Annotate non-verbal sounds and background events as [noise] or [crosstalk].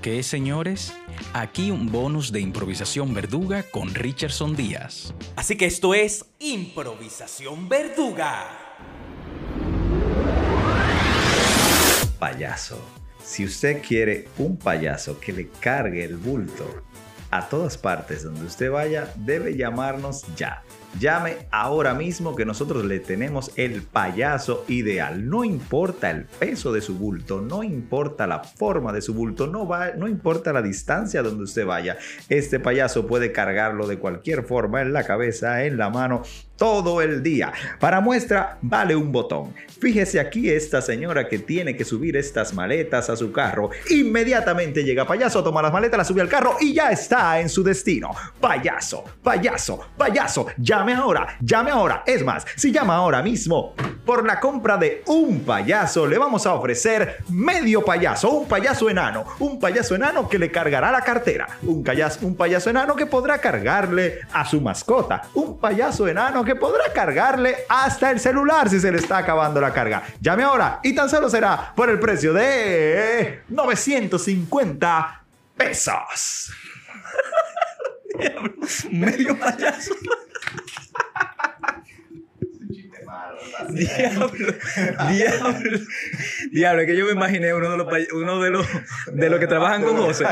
qué, señores? Aquí un bonus de improvisación verduga con Richardson Díaz. Así que esto es improvisación verduga. Payaso. Si usted quiere un payaso que le cargue el bulto a todas partes donde usted vaya, debe llamarnos ya. Llame ahora mismo que nosotros le tenemos el payaso ideal. No importa el peso de su bulto, no importa la forma de su bulto, no, va, no importa la distancia donde usted vaya. Este payaso puede cargarlo de cualquier forma, en la cabeza, en la mano, todo el día. Para muestra, vale un botón. Fíjese aquí esta señora que tiene que subir estas maletas a su carro. Inmediatamente llega payaso, toma las maletas, las sube al carro y ya está en su destino. Payaso, payaso, payaso. Llame ahora, llame ahora. Es más, si llama ahora mismo, por la compra de un payaso le vamos a ofrecer medio payaso, un payaso enano, un payaso enano que le cargará la cartera, un payaso, un payaso enano que podrá cargarle a su mascota, un payaso enano que podrá cargarle hasta el celular si se le está acabando la carga. Llame ahora y tan solo será por el precio de 950 pesos. [laughs] Medio payaso. Diablo, diablo, diablo, es que yo me imaginé uno de los, uno de los, de los que trabajan con José.